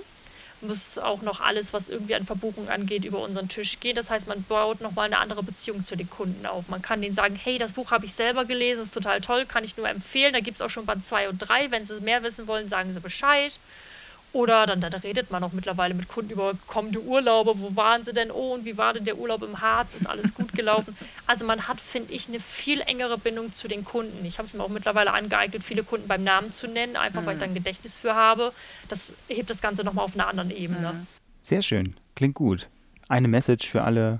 muss auch noch alles, was irgendwie an Verbuchung angeht, über unseren Tisch gehen. Das heißt, man baut nochmal eine andere Beziehung zu den Kunden auf. Man kann denen sagen, hey, das Buch habe ich selber gelesen, ist total toll, kann ich nur empfehlen. Da gibt es auch schon Band 2 und 3. Wenn sie mehr wissen wollen, sagen sie Bescheid. Oder dann, dann redet man auch mittlerweile mit Kunden über kommende Urlaube. Wo waren sie denn? Oh, und wie war denn der Urlaub im Harz? Ist alles gut gelaufen? [laughs] Also man hat, finde ich, eine viel engere Bindung zu den Kunden. Ich habe es mir auch mittlerweile angeeignet, viele Kunden beim Namen zu nennen, einfach mhm. weil ich da ein Gedächtnis für habe. Das hebt das Ganze nochmal auf einer anderen Ebene. Mhm.
Sehr schön. Klingt gut. Eine Message für alle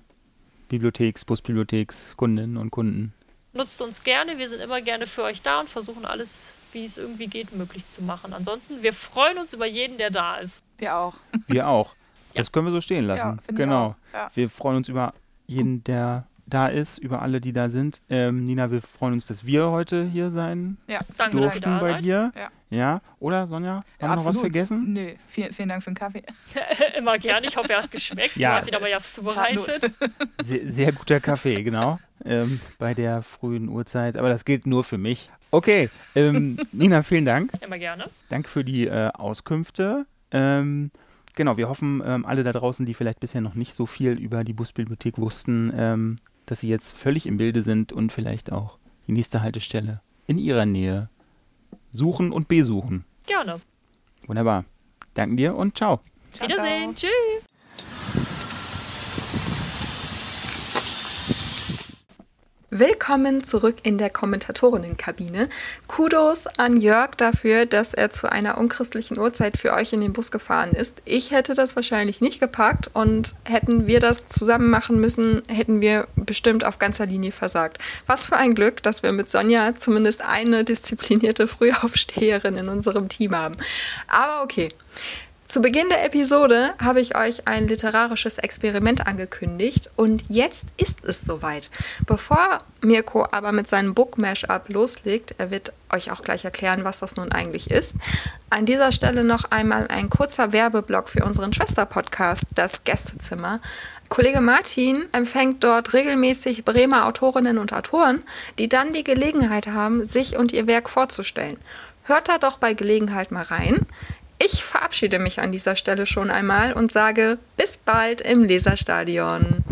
Bibliotheks, Busbibliotheks, Kundinnen und Kunden.
Nutzt uns gerne. Wir sind immer gerne für euch da und versuchen alles wie es irgendwie geht, möglich zu machen. Ansonsten, wir freuen uns über jeden, der da ist.
Wir auch. [laughs]
Wir auch. Das können wir so stehen lassen. Ja, genau. Ja. Wir freuen uns über jeden, der da ist, über alle, die da sind. Ähm, Nina, wir freuen uns, dass wir heute hier sein
ja, danke,
durften bei dir. Ja. Ja. Oder, Sonja? Haben wir noch was vergessen?
Nö, vielen, vielen Dank für den Kaffee. [laughs]
Immer gerne. Ich hoffe, er hat geschmeckt. Ja. Du hast ihn aber ja zubereitet. [laughs]
Sehr, sehr guter Kaffee, genau. Ähm, bei der frühen Uhrzeit. Aber das gilt nur für mich. Okay, ähm, [laughs] Nina, vielen Dank.
Immer gerne.
Danke für die äh, Auskünfte. Ähm, genau, wir hoffen, ähm, alle da draußen, die vielleicht bisher noch nicht so viel über die Busbibliothek wussten, ähm, dass sie jetzt völlig im Bilde sind und vielleicht auch die nächste Haltestelle in ihrer Nähe suchen und besuchen.
Gerne.
Wunderbar. Danken dir und ciao.
ciao Wiedersehen. Ciao. Tschüss. Willkommen zurück in der Kommentatorinnenkabine. Kudos an Jörg dafür, dass er zu einer unchristlichen Uhrzeit für euch in den Bus gefahren ist. Ich hätte das wahrscheinlich nicht gepackt und hätten wir das zusammen machen müssen, hätten wir bestimmt auf ganzer Linie versagt. Was für ein Glück, dass wir mit Sonja zumindest eine disziplinierte Frühaufsteherin in unserem Team haben. Aber okay. Zu Beginn der Episode habe ich euch ein literarisches Experiment angekündigt und jetzt ist es soweit. Bevor Mirko aber mit seinem Book Mashup loslegt, er wird euch auch gleich erklären, was das nun eigentlich ist. An dieser Stelle noch einmal ein kurzer Werbeblock für unseren Schwester-Podcast, das Gästezimmer. Kollege Martin empfängt dort regelmäßig Bremer Autorinnen und Autoren, die dann die Gelegenheit haben, sich und ihr Werk vorzustellen. Hört da doch bei Gelegenheit mal rein. Ich verabschiede mich an dieser Stelle schon einmal und sage bis bald im Leserstadion.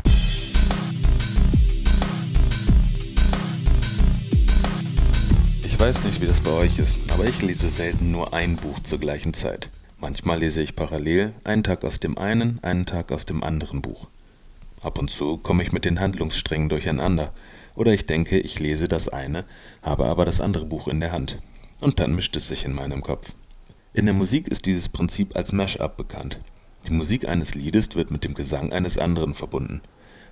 Ich weiß nicht, wie das bei euch ist, aber ich lese selten nur ein Buch zur gleichen Zeit. Manchmal lese ich parallel einen Tag aus dem einen, einen Tag aus dem anderen Buch. Ab und zu komme ich mit den Handlungssträngen durcheinander, oder ich denke, ich lese das eine, habe aber das andere Buch in der Hand. Und dann mischt es sich in meinem Kopf. In der Musik ist dieses Prinzip als Mashup bekannt. Die Musik eines Liedes wird mit dem Gesang eines anderen verbunden.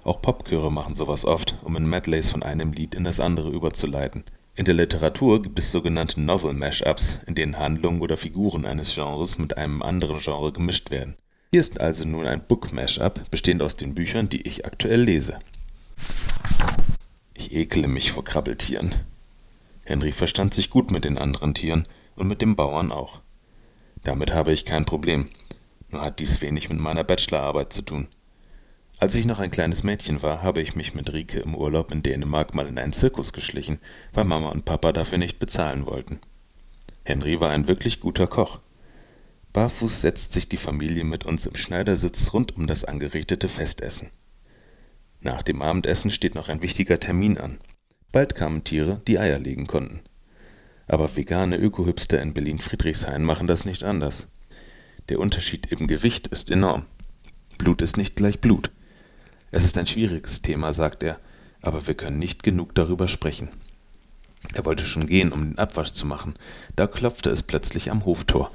Auch Popchöre machen sowas oft, um in Medleys von einem Lied in das andere überzuleiten. In der Literatur gibt es sogenannte Novel Mashups, in denen Handlungen oder Figuren eines Genres mit einem anderen Genre gemischt werden. Hier ist also nun ein Book Mashup, bestehend aus den Büchern, die ich aktuell lese. Ich ekle mich vor Krabbeltieren. Henry verstand sich gut mit den anderen Tieren und mit dem Bauern auch. Damit habe ich kein Problem, nur hat dies wenig mit meiner Bachelorarbeit zu tun. Als ich noch ein kleines Mädchen war, habe ich mich mit Rike im Urlaub in Dänemark mal in einen Zirkus geschlichen, weil Mama und Papa dafür nicht bezahlen wollten. Henry war ein wirklich guter Koch. Barfuß setzt sich die Familie mit uns im Schneidersitz rund um das angerichtete Festessen. Nach dem Abendessen steht noch ein wichtiger Termin an. Bald kamen Tiere, die Eier legen konnten. Aber vegane Ökohipster in Berlin-Friedrichshain machen das nicht anders. Der Unterschied im Gewicht ist enorm. Blut ist nicht gleich Blut. Es ist ein schwieriges Thema, sagt er, aber wir können nicht genug darüber sprechen. Er wollte schon gehen, um den Abwasch zu machen. Da klopfte es plötzlich am Hoftor.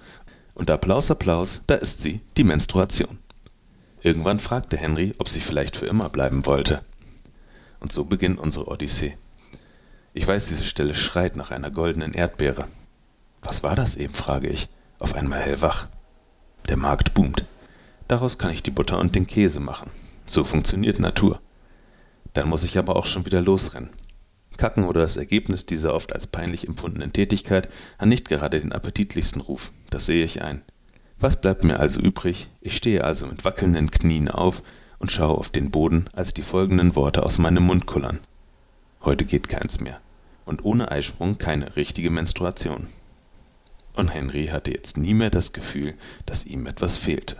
Und Applaus, Applaus, da ist sie, die Menstruation. Irgendwann fragte Henry, ob sie vielleicht für immer bleiben wollte. Und so beginnt unsere Odyssee. Ich weiß, diese Stelle schreit nach einer goldenen Erdbeere. Was war das eben, frage ich, auf einmal hellwach. Der Markt boomt. Daraus kann ich die Butter und den Käse machen. So funktioniert Natur. Dann muss ich aber auch schon wieder losrennen. Kacken oder das Ergebnis dieser oft als peinlich empfundenen Tätigkeit hat nicht gerade den appetitlichsten Ruf. Das sehe ich ein. Was bleibt mir also übrig? Ich stehe also mit wackelnden Knien auf und schaue auf den Boden, als die folgenden Worte aus meinem Mund kullern. Heute geht keins mehr. Und ohne Eisprung keine richtige Menstruation. Und Henry hatte jetzt nie mehr das Gefühl, dass ihm etwas fehlte.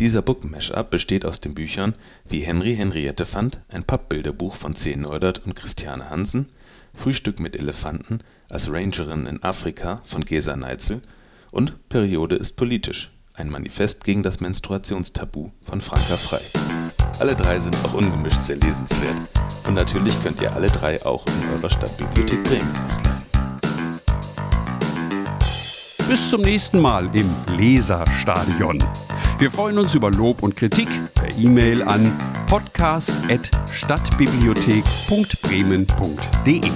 Dieser Book Mashup besteht aus den Büchern Wie Henry Henriette fand, ein Pappbilderbuch von C. Neudert und Christiane Hansen, Frühstück mit Elefanten als Rangerin in Afrika von Gesa Neitzel und Periode ist politisch, ein Manifest gegen das Menstruationstabu von Franka Frei. Alle drei sind auch ungemischt sehr lesenswert und natürlich könnt ihr alle drei auch in eurer Stadtbibliothek Bremen ausleihen.
Bis zum nächsten Mal im Leserstadion. Wir freuen uns über Lob und Kritik per E-Mail an podcast.stadtbibliothek.bremen.de.